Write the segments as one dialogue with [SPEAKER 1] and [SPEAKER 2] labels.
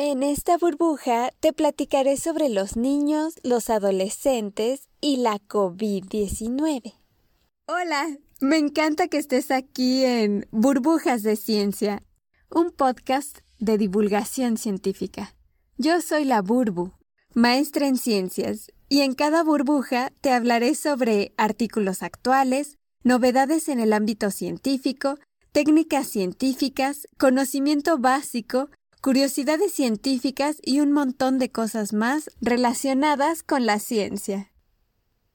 [SPEAKER 1] En esta burbuja te platicaré sobre los niños, los adolescentes y la COVID-19. Hola, me encanta que estés aquí en Burbujas de Ciencia, un podcast de divulgación científica. Yo soy la Burbu, maestra en ciencias, y en cada burbuja te hablaré sobre artículos actuales, novedades en el ámbito científico, técnicas científicas, conocimiento básico, curiosidades científicas y un montón de cosas más relacionadas con la ciencia.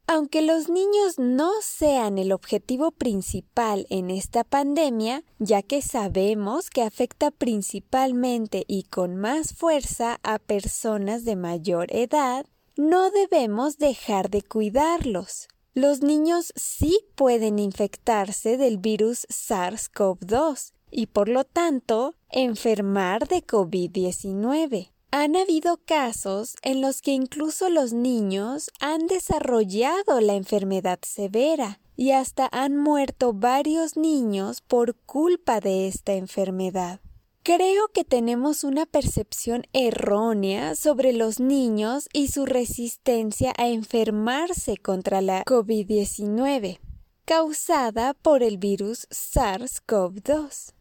[SPEAKER 1] Aunque los niños no sean el objetivo principal en esta pandemia, ya que sabemos que afecta principalmente y con más fuerza a personas de mayor edad, no debemos dejar de cuidarlos. Los niños sí pueden infectarse del virus SARS-CoV-2 y por lo tanto enfermar de COVID-19. Han habido casos en los que incluso los niños han desarrollado la enfermedad severa y hasta han muerto varios niños por culpa de esta enfermedad. Creo que tenemos una percepción errónea sobre los niños y su resistencia a enfermarse contra la COVID-19, causada por el virus SARS-CoV-2.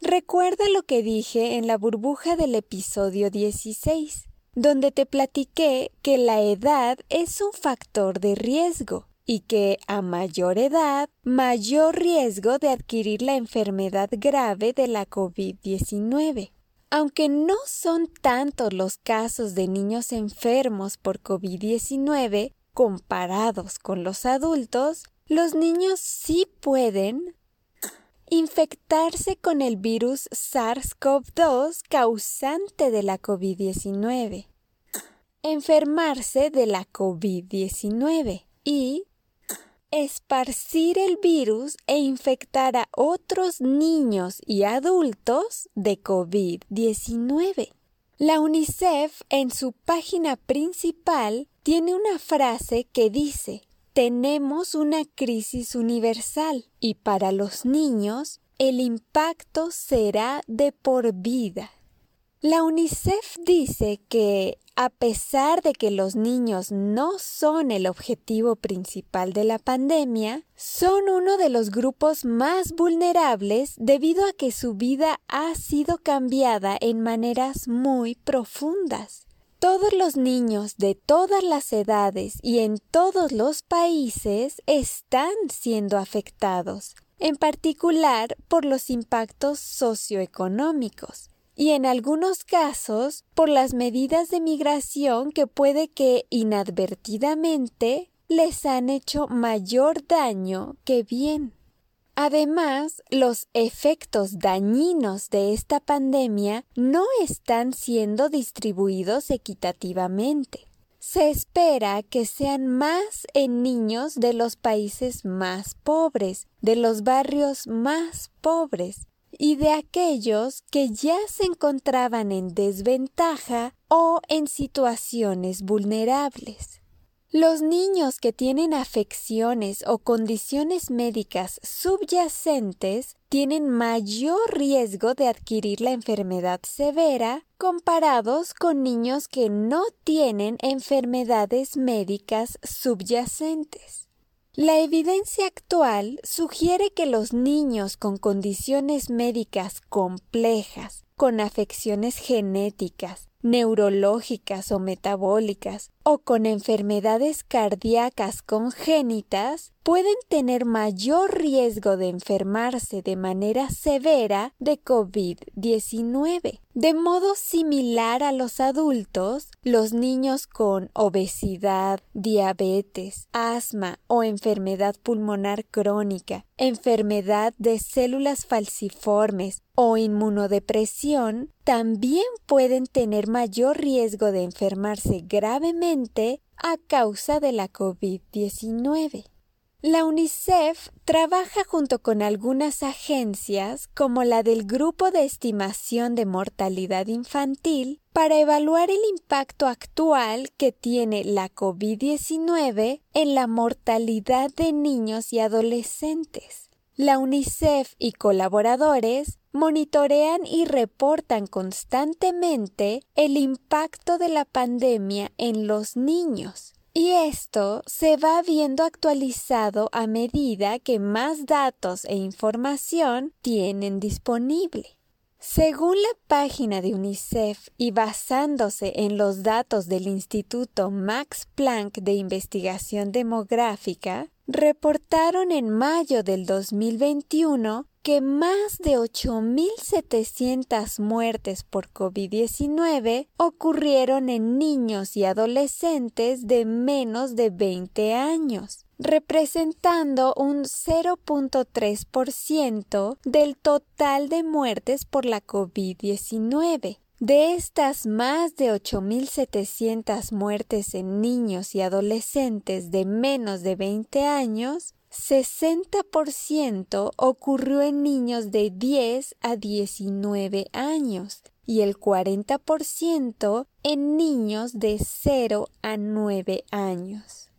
[SPEAKER 1] Recuerda lo que dije en la burbuja del episodio 16, donde te platiqué que la edad es un factor de riesgo y que a mayor edad, mayor riesgo de adquirir la enfermedad grave de la COVID-19. Aunque no son tantos los casos de niños enfermos por COVID-19 comparados con los adultos, los niños sí pueden infectarse con el virus SARS-CoV-2 causante de la COVID-19, enfermarse de la COVID-19 y esparcir el virus e infectar a otros niños y adultos de COVID-19. La UNICEF en su página principal tiene una frase que dice tenemos una crisis universal y para los niños el impacto será de por vida. La UNICEF dice que a pesar de que los niños no son el objetivo principal de la pandemia, son uno de los grupos más vulnerables debido a que su vida ha sido cambiada en maneras muy profundas. Todos los niños de todas las edades y en todos los países están siendo afectados, en particular por los impactos socioeconómicos y en algunos casos por las medidas de migración que puede que inadvertidamente les han hecho mayor daño que bien. Además, los efectos dañinos de esta pandemia no están siendo distribuidos equitativamente. Se espera que sean más en niños de los países más pobres, de los barrios más pobres, y de aquellos que ya se encontraban en desventaja o en situaciones vulnerables. Los niños que tienen afecciones o condiciones médicas subyacentes tienen mayor riesgo de adquirir la enfermedad severa comparados con niños que no tienen enfermedades médicas subyacentes. La evidencia actual sugiere que los niños con condiciones médicas complejas, con afecciones genéticas, neurológicas o metabólicas, o con enfermedades cardíacas congénitas, pueden tener mayor riesgo de enfermarse de manera severa de COVID-19. De modo similar a los adultos, los niños con obesidad, diabetes, asma o enfermedad pulmonar crónica, enfermedad de células falciformes o inmunodepresión también pueden tener mayor riesgo de enfermarse gravemente a causa de la COVID-19. La UNICEF trabaja junto con algunas agencias como la del Grupo de Estimación de Mortalidad Infantil para evaluar el impacto actual que tiene la COVID-19 en la mortalidad de niños y adolescentes. La UNICEF y colaboradores monitorean y reportan constantemente el impacto de la pandemia en los niños. Y esto se va viendo actualizado a medida que más datos e información tienen disponible. Según la página de UNICEF y basándose en los datos del Instituto Max Planck de Investigación Demográfica, reportaron en mayo del 2021 que más de 8.700 muertes por COVID-19 ocurrieron en niños y adolescentes de menos de 20 años, representando un 0.3% del total de muertes por la COVID-19. De estas más de 8.700 muertes en niños y adolescentes de menos de 20 años, 60% ocurrió en niños de 10 a 19 años y el 40% en niños de 0 a 9 años.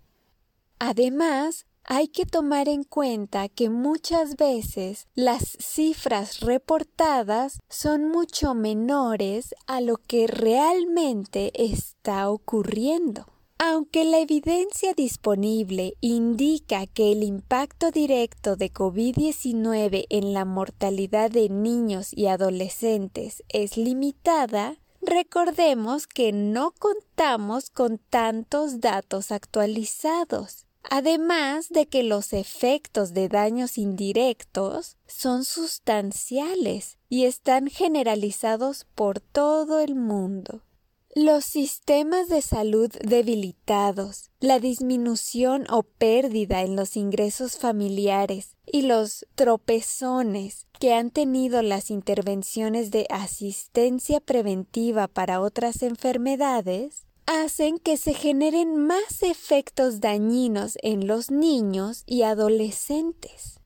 [SPEAKER 1] Además, hay que tomar en cuenta que muchas veces las cifras reportadas son mucho menores a lo que realmente está ocurriendo. Aunque la evidencia disponible indica que el impacto directo de COVID-19 en la mortalidad de niños y adolescentes es limitada, recordemos que no contamos con tantos datos actualizados, además de que los efectos de daños indirectos son sustanciales y están generalizados por todo el mundo. Los sistemas de salud debilitados, la disminución o pérdida en los ingresos familiares y los tropezones que han tenido las intervenciones de asistencia preventiva para otras enfermedades hacen que se generen más efectos dañinos en los niños y adolescentes.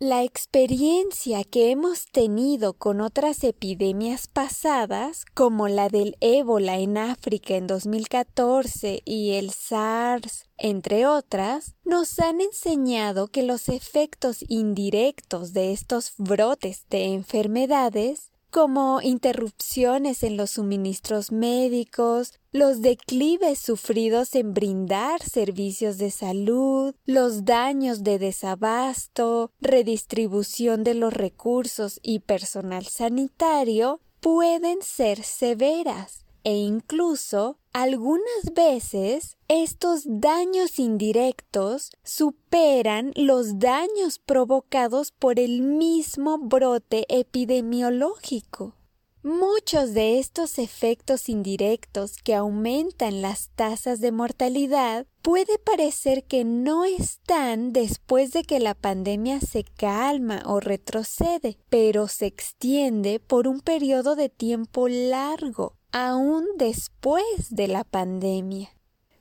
[SPEAKER 1] La experiencia que hemos tenido con otras epidemias pasadas, como la del ébola en África en 2014 y el SARS, entre otras, nos han enseñado que los efectos indirectos de estos brotes de enfermedades como interrupciones en los suministros médicos, los declives sufridos en brindar servicios de salud, los daños de desabasto, redistribución de los recursos y personal sanitario pueden ser severas e incluso algunas veces estos daños indirectos superan los daños provocados por el mismo brote epidemiológico. Muchos de estos efectos indirectos que aumentan las tasas de mortalidad puede parecer que no están después de que la pandemia se calma o retrocede, pero se extiende por un periodo de tiempo largo aún después de la pandemia.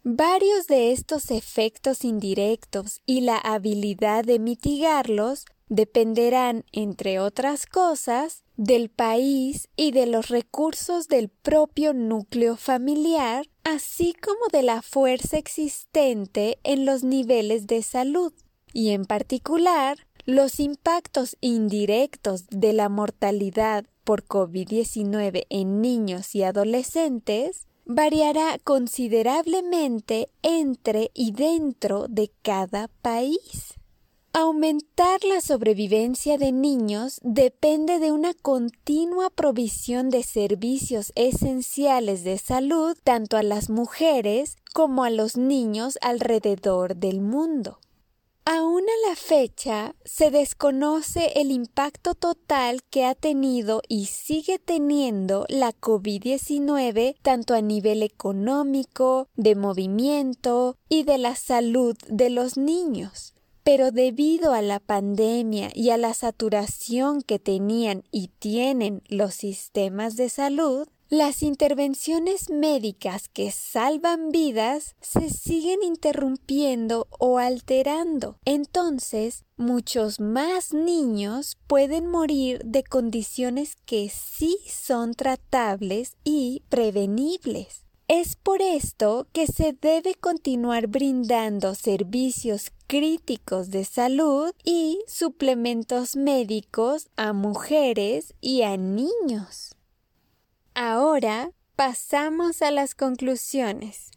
[SPEAKER 1] Varios de estos efectos indirectos y la habilidad de mitigarlos dependerán, entre otras cosas, del país y de los recursos del propio núcleo familiar, así como de la fuerza existente en los niveles de salud, y en particular los impactos indirectos de la mortalidad por COVID-19 en niños y adolescentes variará considerablemente entre y dentro de cada país. Aumentar la sobrevivencia de niños depende de una continua provisión de servicios esenciales de salud tanto a las mujeres como a los niños alrededor del mundo. Aún a la fecha se desconoce el impacto total que ha tenido y sigue teniendo la COVID-19 tanto a nivel económico, de movimiento y de la salud de los niños. Pero debido a la pandemia y a la saturación que tenían y tienen los sistemas de salud, las intervenciones médicas que salvan vidas se siguen interrumpiendo o alterando. Entonces, muchos más niños pueden morir de condiciones que sí son tratables y prevenibles. Es por esto que se debe continuar brindando servicios críticos de salud y suplementos médicos a mujeres y a niños. Ahora pasamos a las conclusiones.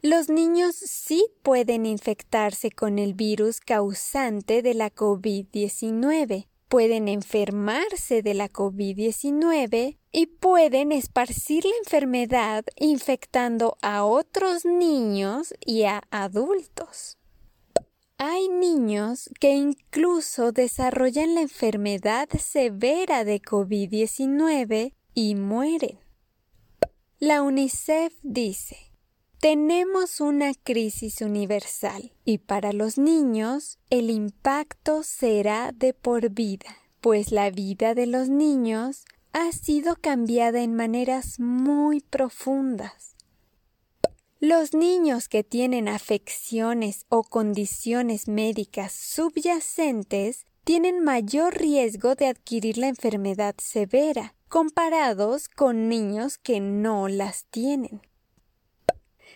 [SPEAKER 1] Los niños sí pueden infectarse con el virus causante de la COVID-19, pueden enfermarse de la COVID-19 y pueden esparcir la enfermedad infectando a otros niños y a adultos. Hay niños que incluso desarrollan la enfermedad severa de COVID-19 y mueren. La UNICEF dice, tenemos una crisis universal y para los niños el impacto será de por vida, pues la vida de los niños ha sido cambiada en maneras muy profundas. Los niños que tienen afecciones o condiciones médicas subyacentes tienen mayor riesgo de adquirir la enfermedad severa comparados con niños que no las tienen.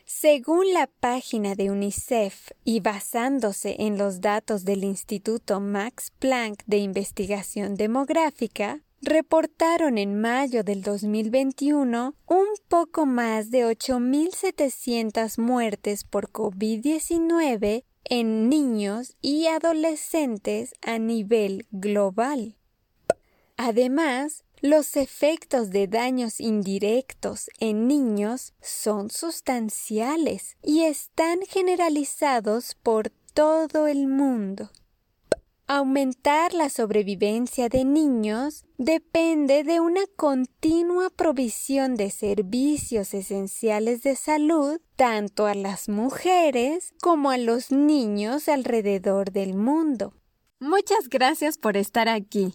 [SPEAKER 1] Según la página de UNICEF y basándose en los datos del Instituto Max Planck de Investigación Demográfica, reportaron en mayo del 2021 un poco más de 8.700 muertes por COVID-19 en niños y adolescentes a nivel global. Además, los efectos de daños indirectos en niños son sustanciales y están generalizados por todo el mundo. Aumentar la sobrevivencia de niños depende de una continua provisión de servicios esenciales de salud tanto a las mujeres como a los niños alrededor del mundo. Muchas gracias por estar aquí.